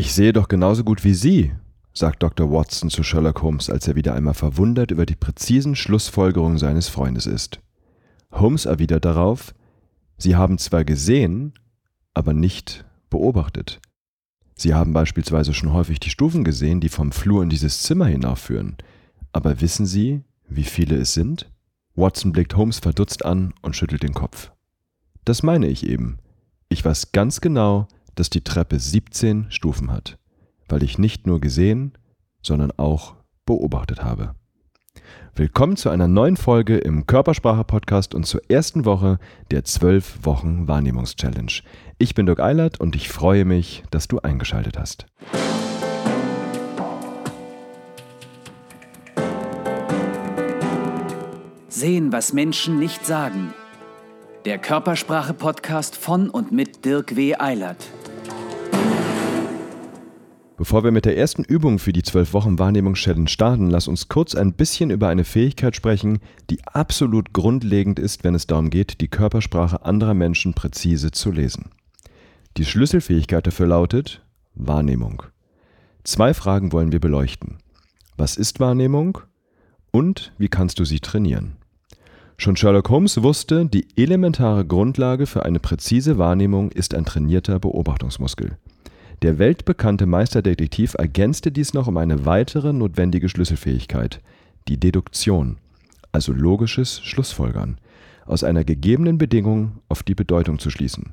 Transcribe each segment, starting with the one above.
Ich sehe doch genauso gut wie Sie, sagt Dr. Watson zu Sherlock Holmes, als er wieder einmal verwundert über die präzisen Schlussfolgerungen seines Freundes ist. Holmes erwidert darauf, Sie haben zwar gesehen, aber nicht beobachtet. Sie haben beispielsweise schon häufig die Stufen gesehen, die vom Flur in dieses Zimmer hinaufführen. Aber wissen Sie, wie viele es sind? Watson blickt Holmes verdutzt an und schüttelt den Kopf. Das meine ich eben. Ich weiß ganz genau, dass die Treppe 17 Stufen hat, weil ich nicht nur gesehen, sondern auch beobachtet habe. Willkommen zu einer neuen Folge im Körpersprache-Podcast und zur ersten Woche der 12 Wochen Wahrnehmungs-Challenge. Ich bin Dirk Eilert und ich freue mich, dass du eingeschaltet hast. Sehen, was Menschen nicht sagen. Der Körpersprache-Podcast von und mit Dirk W. Eilert. Bevor wir mit der ersten Übung für die 12 Wochen Wahrnehmungs-Challenge starten, lass uns kurz ein bisschen über eine Fähigkeit sprechen, die absolut grundlegend ist, wenn es darum geht, die Körpersprache anderer Menschen präzise zu lesen. Die Schlüsselfähigkeit dafür lautet Wahrnehmung. Zwei Fragen wollen wir beleuchten. Was ist Wahrnehmung und wie kannst du sie trainieren? Schon Sherlock Holmes wusste, die elementare Grundlage für eine präzise Wahrnehmung ist ein trainierter Beobachtungsmuskel. Der weltbekannte Meisterdetektiv ergänzte dies noch um eine weitere notwendige Schlüsselfähigkeit, die Deduktion, also logisches Schlussfolgern, aus einer gegebenen Bedingung auf die Bedeutung zu schließen,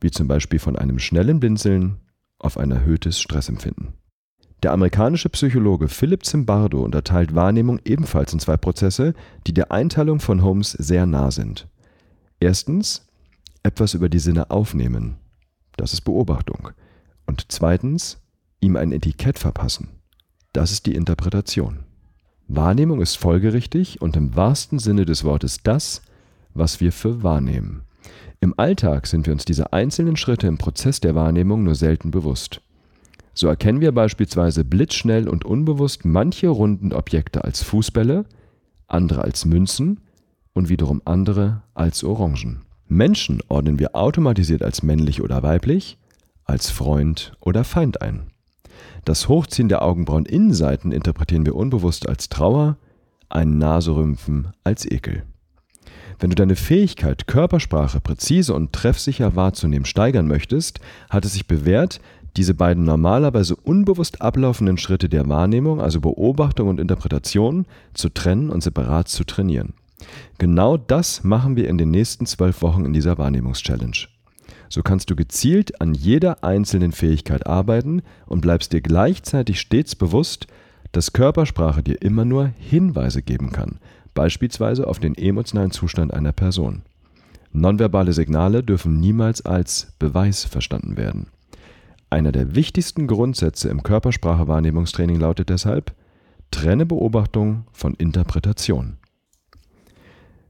wie zum Beispiel von einem schnellen Blinzeln auf ein erhöhtes Stressempfinden. Der amerikanische Psychologe Philip Zimbardo unterteilt Wahrnehmung ebenfalls in zwei Prozesse, die der Einteilung von Holmes sehr nah sind. Erstens etwas über die Sinne aufnehmen. Das ist Beobachtung. Und zweitens, ihm ein Etikett verpassen. Das ist die Interpretation. Wahrnehmung ist folgerichtig und im wahrsten Sinne des Wortes das, was wir für wahrnehmen. Im Alltag sind wir uns diese einzelnen Schritte im Prozess der Wahrnehmung nur selten bewusst. So erkennen wir beispielsweise blitzschnell und unbewusst manche runden Objekte als Fußbälle, andere als Münzen und wiederum andere als Orangen. Menschen ordnen wir automatisiert als männlich oder weiblich, als Freund oder Feind ein. Das Hochziehen der Augenbrauen-Innenseiten interpretieren wir unbewusst als Trauer, ein Naserümpfen als Ekel. Wenn du deine Fähigkeit, Körpersprache präzise und treffsicher wahrzunehmen steigern möchtest, hat es sich bewährt, diese beiden normalerweise unbewusst ablaufenden Schritte der Wahrnehmung, also Beobachtung und Interpretation, zu trennen und separat zu trainieren. Genau das machen wir in den nächsten zwölf Wochen in dieser Wahrnehmungs-Challenge. So kannst du gezielt an jeder einzelnen Fähigkeit arbeiten und bleibst dir gleichzeitig stets bewusst, dass Körpersprache dir immer nur Hinweise geben kann, beispielsweise auf den emotionalen Zustand einer Person. Nonverbale Signale dürfen niemals als Beweis verstanden werden. Einer der wichtigsten Grundsätze im Körpersprache-Wahrnehmungstraining lautet deshalb, trenne Beobachtung von Interpretation.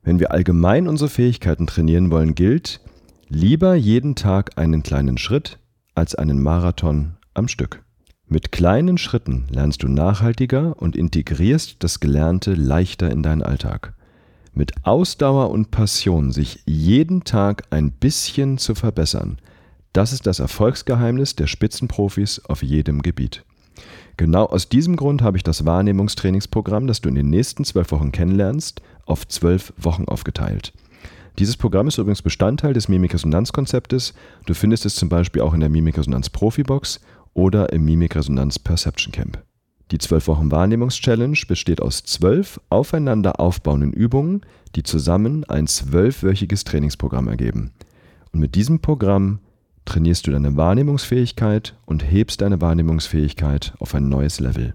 Wenn wir allgemein unsere Fähigkeiten trainieren wollen, gilt, Lieber jeden Tag einen kleinen Schritt als einen Marathon am Stück. Mit kleinen Schritten lernst du nachhaltiger und integrierst das Gelernte leichter in deinen Alltag. Mit Ausdauer und Passion sich jeden Tag ein bisschen zu verbessern, das ist das Erfolgsgeheimnis der Spitzenprofis auf jedem Gebiet. Genau aus diesem Grund habe ich das Wahrnehmungstrainingsprogramm, das du in den nächsten zwölf Wochen kennenlernst, auf zwölf Wochen aufgeteilt. Dieses Programm ist übrigens Bestandteil des Mimikresonanzkonzeptes. Du findest es zum Beispiel auch in der Mimikresonanz Profibox oder im Mimikresonanz Perception Camp. Die 12 Wochen Wahrnehmungs-Challenge besteht aus zwölf aufeinander aufbauenden Übungen, die zusammen ein zwölfwöchiges Trainingsprogramm ergeben. Und mit diesem Programm trainierst du deine Wahrnehmungsfähigkeit und hebst deine Wahrnehmungsfähigkeit auf ein neues Level.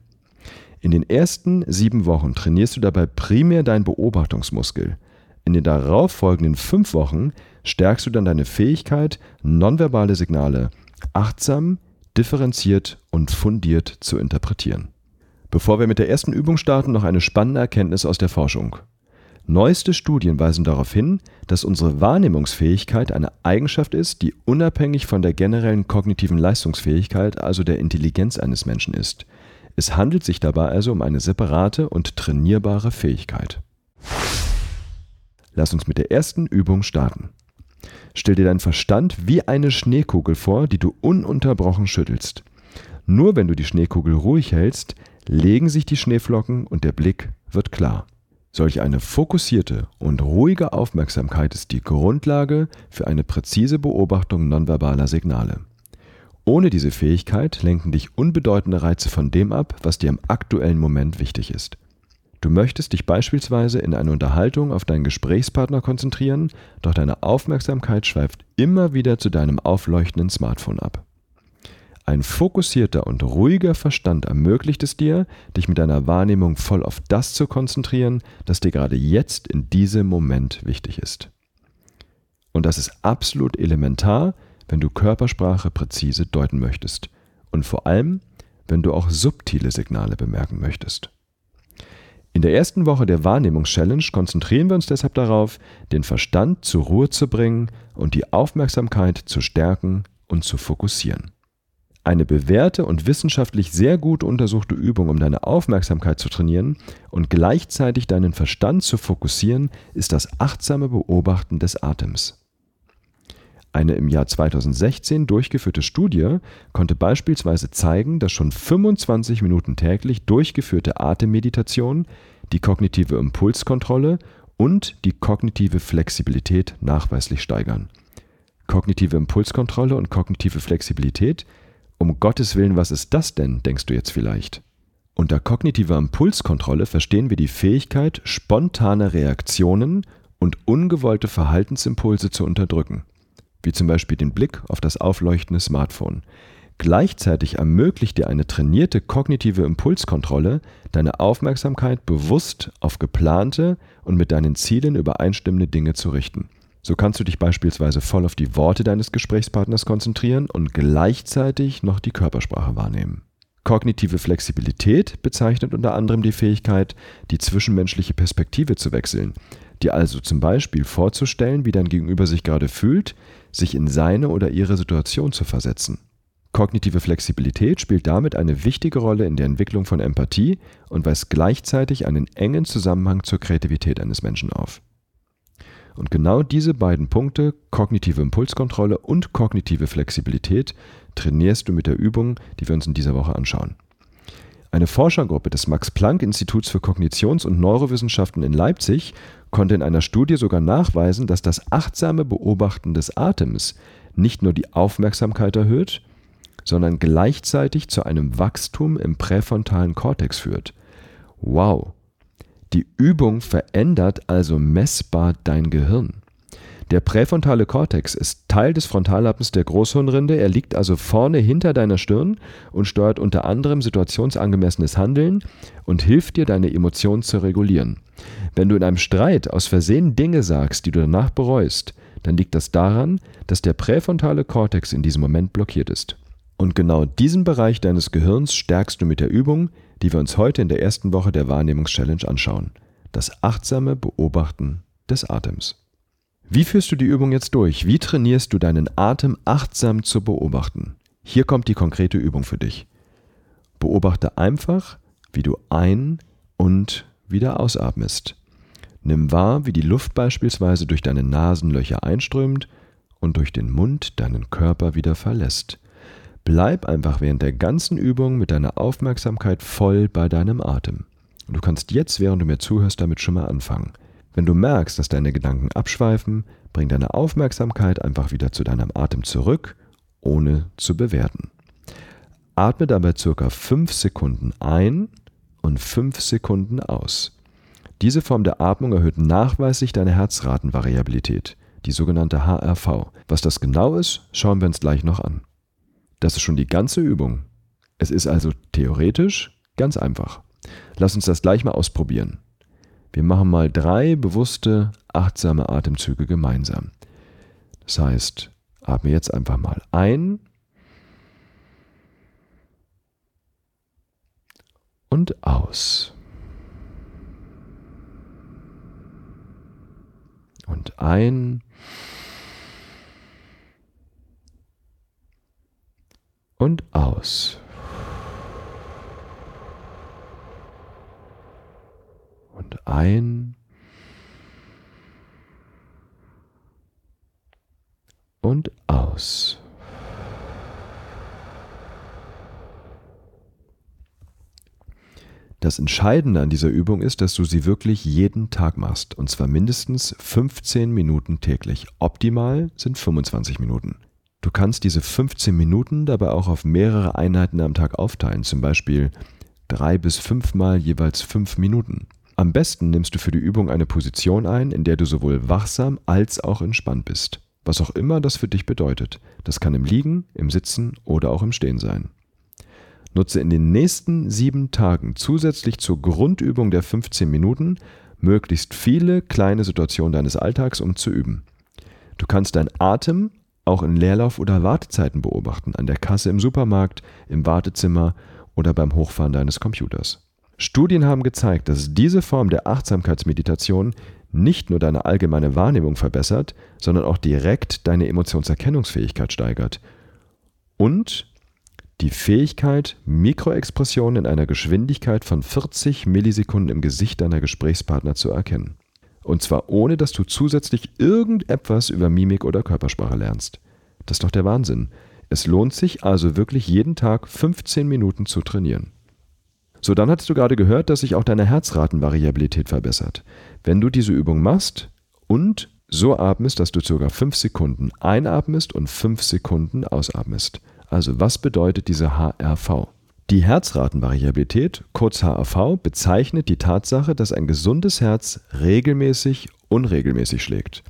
In den ersten sieben Wochen trainierst du dabei primär deinen Beobachtungsmuskel. In den darauffolgenden fünf Wochen stärkst du dann deine Fähigkeit, nonverbale Signale achtsam, differenziert und fundiert zu interpretieren. Bevor wir mit der ersten Übung starten, noch eine spannende Erkenntnis aus der Forschung. Neueste Studien weisen darauf hin, dass unsere Wahrnehmungsfähigkeit eine Eigenschaft ist, die unabhängig von der generellen kognitiven Leistungsfähigkeit, also der Intelligenz eines Menschen ist. Es handelt sich dabei also um eine separate und trainierbare Fähigkeit. Lass uns mit der ersten Übung starten. Stell dir deinen Verstand wie eine Schneekugel vor, die du ununterbrochen schüttelst. Nur wenn du die Schneekugel ruhig hältst, legen sich die Schneeflocken und der Blick wird klar. Solch eine fokussierte und ruhige Aufmerksamkeit ist die Grundlage für eine präzise Beobachtung nonverbaler Signale. Ohne diese Fähigkeit lenken dich unbedeutende Reize von dem ab, was dir im aktuellen Moment wichtig ist. Du möchtest dich beispielsweise in einer Unterhaltung auf deinen Gesprächspartner konzentrieren, doch deine Aufmerksamkeit schweift immer wieder zu deinem aufleuchtenden Smartphone ab. Ein fokussierter und ruhiger Verstand ermöglicht es dir, dich mit deiner Wahrnehmung voll auf das zu konzentrieren, das dir gerade jetzt in diesem Moment wichtig ist. Und das ist absolut elementar, wenn du Körpersprache präzise deuten möchtest. Und vor allem, wenn du auch subtile Signale bemerken möchtest. In der ersten Woche der Wahrnehmungs-Challenge konzentrieren wir uns deshalb darauf, den Verstand zur Ruhe zu bringen und die Aufmerksamkeit zu stärken und zu fokussieren. Eine bewährte und wissenschaftlich sehr gut untersuchte Übung, um deine Aufmerksamkeit zu trainieren und gleichzeitig deinen Verstand zu fokussieren, ist das achtsame Beobachten des Atems. Eine im Jahr 2016 durchgeführte Studie konnte beispielsweise zeigen, dass schon 25 Minuten täglich durchgeführte Atemmeditation die kognitive Impulskontrolle und die kognitive Flexibilität nachweislich steigern. Kognitive Impulskontrolle und kognitive Flexibilität um Gottes Willen, was ist das denn, denkst du jetzt vielleicht? Unter kognitiver Impulskontrolle verstehen wir die Fähigkeit, spontane Reaktionen und ungewollte Verhaltensimpulse zu unterdrücken, wie zum Beispiel den Blick auf das aufleuchtende Smartphone. Gleichzeitig ermöglicht dir eine trainierte kognitive Impulskontrolle, deine Aufmerksamkeit bewusst auf geplante und mit deinen Zielen übereinstimmende Dinge zu richten. So kannst du dich beispielsweise voll auf die Worte deines Gesprächspartners konzentrieren und gleichzeitig noch die Körpersprache wahrnehmen. Kognitive Flexibilität bezeichnet unter anderem die Fähigkeit, die zwischenmenschliche Perspektive zu wechseln, dir also zum Beispiel vorzustellen, wie dein Gegenüber sich gerade fühlt, sich in seine oder ihre Situation zu versetzen. Kognitive Flexibilität spielt damit eine wichtige Rolle in der Entwicklung von Empathie und weist gleichzeitig einen engen Zusammenhang zur Kreativität eines Menschen auf. Und genau diese beiden Punkte, kognitive Impulskontrolle und kognitive Flexibilität, trainierst du mit der Übung, die wir uns in dieser Woche anschauen. Eine Forschergruppe des Max-Planck-Instituts für Kognitions- und Neurowissenschaften in Leipzig konnte in einer Studie sogar nachweisen, dass das achtsame Beobachten des Atems nicht nur die Aufmerksamkeit erhöht, sondern gleichzeitig zu einem Wachstum im präfrontalen Kortex führt. Wow, die Übung verändert also messbar dein Gehirn. Der präfrontale Kortex ist Teil des Frontallappens der Großhirnrinde. Er liegt also vorne hinter deiner Stirn und steuert unter anderem situationsangemessenes Handeln und hilft dir, deine Emotionen zu regulieren. Wenn du in einem Streit aus Versehen Dinge sagst, die du danach bereust, dann liegt das daran, dass der präfrontale Kortex in diesem Moment blockiert ist. Und genau diesen Bereich deines Gehirns stärkst du mit der Übung, die wir uns heute in der ersten Woche der Wahrnehmungs-Challenge anschauen. Das achtsame Beobachten des Atems. Wie führst du die Übung jetzt durch? Wie trainierst du deinen Atem achtsam zu beobachten? Hier kommt die konkrete Übung für dich. Beobachte einfach, wie du ein- und wieder ausatmest. Nimm wahr, wie die Luft beispielsweise durch deine Nasenlöcher einströmt und durch den Mund deinen Körper wieder verlässt. Bleib einfach während der ganzen Übung mit deiner Aufmerksamkeit voll bei deinem Atem. Du kannst jetzt, während du mir zuhörst, damit schon mal anfangen. Wenn du merkst, dass deine Gedanken abschweifen, bring deine Aufmerksamkeit einfach wieder zu deinem Atem zurück, ohne zu bewerten. Atme dabei circa 5 Sekunden ein und 5 Sekunden aus. Diese Form der Atmung erhöht nachweislich deine Herzratenvariabilität, die sogenannte HRV. Was das genau ist, schauen wir uns gleich noch an. Das ist schon die ganze Übung. Es ist also theoretisch ganz einfach. Lass uns das gleich mal ausprobieren. Wir machen mal drei bewusste, achtsame Atemzüge gemeinsam. Das heißt, atme jetzt einfach mal ein und aus. Und ein und aus. Und ein und aus. Das Entscheidende an dieser Übung ist, dass du sie wirklich jeden Tag machst. Und zwar mindestens 15 Minuten täglich. Optimal sind 25 Minuten. Du kannst diese 15 Minuten dabei auch auf mehrere Einheiten am Tag aufteilen, zum Beispiel drei bis fünfmal jeweils fünf Minuten. Am besten nimmst du für die Übung eine Position ein, in der du sowohl wachsam als auch entspannt bist. Was auch immer das für dich bedeutet. Das kann im Liegen, im Sitzen oder auch im Stehen sein. Nutze in den nächsten sieben Tagen zusätzlich zur Grundübung der 15 Minuten möglichst viele kleine Situationen deines Alltags, um zu üben. Du kannst deinen Atem auch in Leerlauf- oder Wartezeiten beobachten, an der Kasse im Supermarkt, im Wartezimmer oder beim Hochfahren deines Computers. Studien haben gezeigt, dass diese Form der Achtsamkeitsmeditation nicht nur deine allgemeine Wahrnehmung verbessert, sondern auch direkt deine Emotionserkennungsfähigkeit steigert und die Fähigkeit, Mikroexpressionen in einer Geschwindigkeit von 40 Millisekunden im Gesicht deiner Gesprächspartner zu erkennen. Und zwar ohne, dass du zusätzlich irgendetwas über Mimik oder Körpersprache lernst. Das ist doch der Wahnsinn. Es lohnt sich also wirklich jeden Tag 15 Minuten zu trainieren. So, dann hattest du gerade gehört, dass sich auch deine Herzratenvariabilität verbessert. Wenn du diese Übung machst und so atmest, dass du ca. 5 Sekunden einatmest und 5 Sekunden ausatmest. Also was bedeutet diese HRV? Die Herzratenvariabilität, kurz HRV, bezeichnet die Tatsache, dass ein gesundes Herz regelmäßig unregelmäßig schlägt.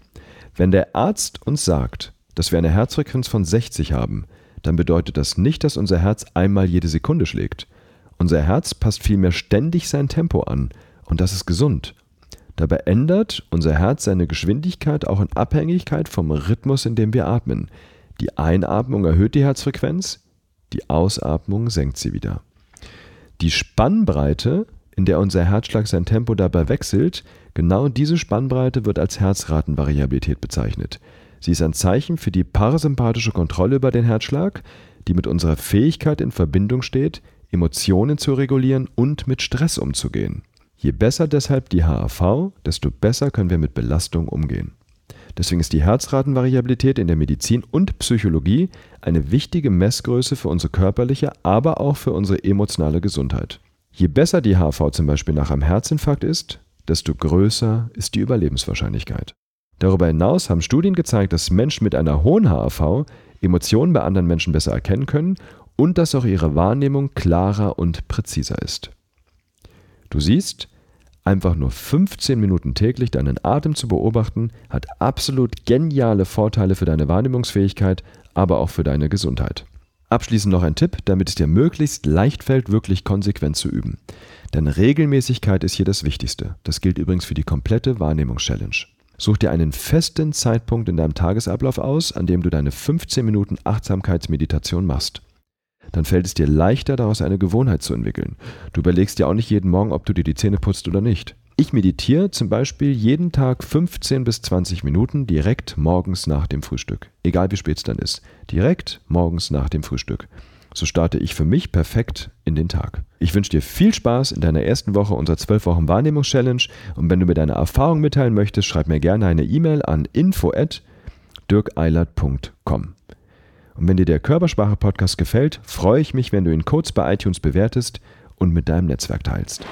Wenn der Arzt uns sagt, dass wir eine Herzfrequenz von 60 haben, dann bedeutet das nicht, dass unser Herz einmal jede Sekunde schlägt. Unser Herz passt vielmehr ständig sein Tempo an und das ist gesund. Dabei ändert unser Herz seine Geschwindigkeit auch in Abhängigkeit vom Rhythmus, in dem wir atmen. Die Einatmung erhöht die Herzfrequenz, die Ausatmung senkt sie wieder. Die Spannbreite, in der unser Herzschlag sein Tempo dabei wechselt, genau diese Spannbreite wird als Herzratenvariabilität bezeichnet. Sie ist ein Zeichen für die parasympathische Kontrolle über den Herzschlag, die mit unserer Fähigkeit in Verbindung steht, Emotionen zu regulieren und mit Stress umzugehen. Je besser deshalb die HAV, desto besser können wir mit Belastung umgehen. Deswegen ist die Herzratenvariabilität in der Medizin und Psychologie eine wichtige Messgröße für unsere körperliche, aber auch für unsere emotionale Gesundheit. Je besser die HV zum Beispiel nach einem Herzinfarkt ist, desto größer ist die Überlebenswahrscheinlichkeit. Darüber hinaus haben Studien gezeigt, dass Menschen mit einer hohen HAV Emotionen bei anderen Menschen besser erkennen können und dass auch ihre Wahrnehmung klarer und präziser ist. Du siehst, einfach nur 15 Minuten täglich deinen Atem zu beobachten, hat absolut geniale Vorteile für deine Wahrnehmungsfähigkeit, aber auch für deine Gesundheit. Abschließend noch ein Tipp, damit es dir möglichst leicht fällt, wirklich konsequent zu üben. Denn Regelmäßigkeit ist hier das Wichtigste. Das gilt übrigens für die komplette Wahrnehmungs-Challenge. Such dir einen festen Zeitpunkt in deinem Tagesablauf aus, an dem du deine 15 Minuten Achtsamkeitsmeditation machst dann fällt es dir leichter, daraus eine Gewohnheit zu entwickeln. Du überlegst dir auch nicht jeden Morgen, ob du dir die Zähne putzt oder nicht. Ich meditiere zum Beispiel jeden Tag 15 bis 20 Minuten direkt morgens nach dem Frühstück. Egal wie spät es dann ist. Direkt morgens nach dem Frühstück. So starte ich für mich perfekt in den Tag. Ich wünsche dir viel Spaß in deiner ersten Woche unserer 12 Wochen Wahrnehmungs-Challenge und wenn du mir deine Erfahrung mitteilen möchtest, schreib mir gerne eine E-Mail an info@dirkeilert.com. Und wenn dir der Körpersprache-Podcast gefällt, freue ich mich, wenn du ihn kurz bei iTunes bewertest und mit deinem Netzwerk teilst.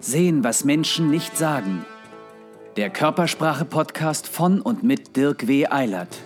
Sehen, was Menschen nicht sagen. Der Körpersprache-Podcast von und mit Dirk W. Eilert.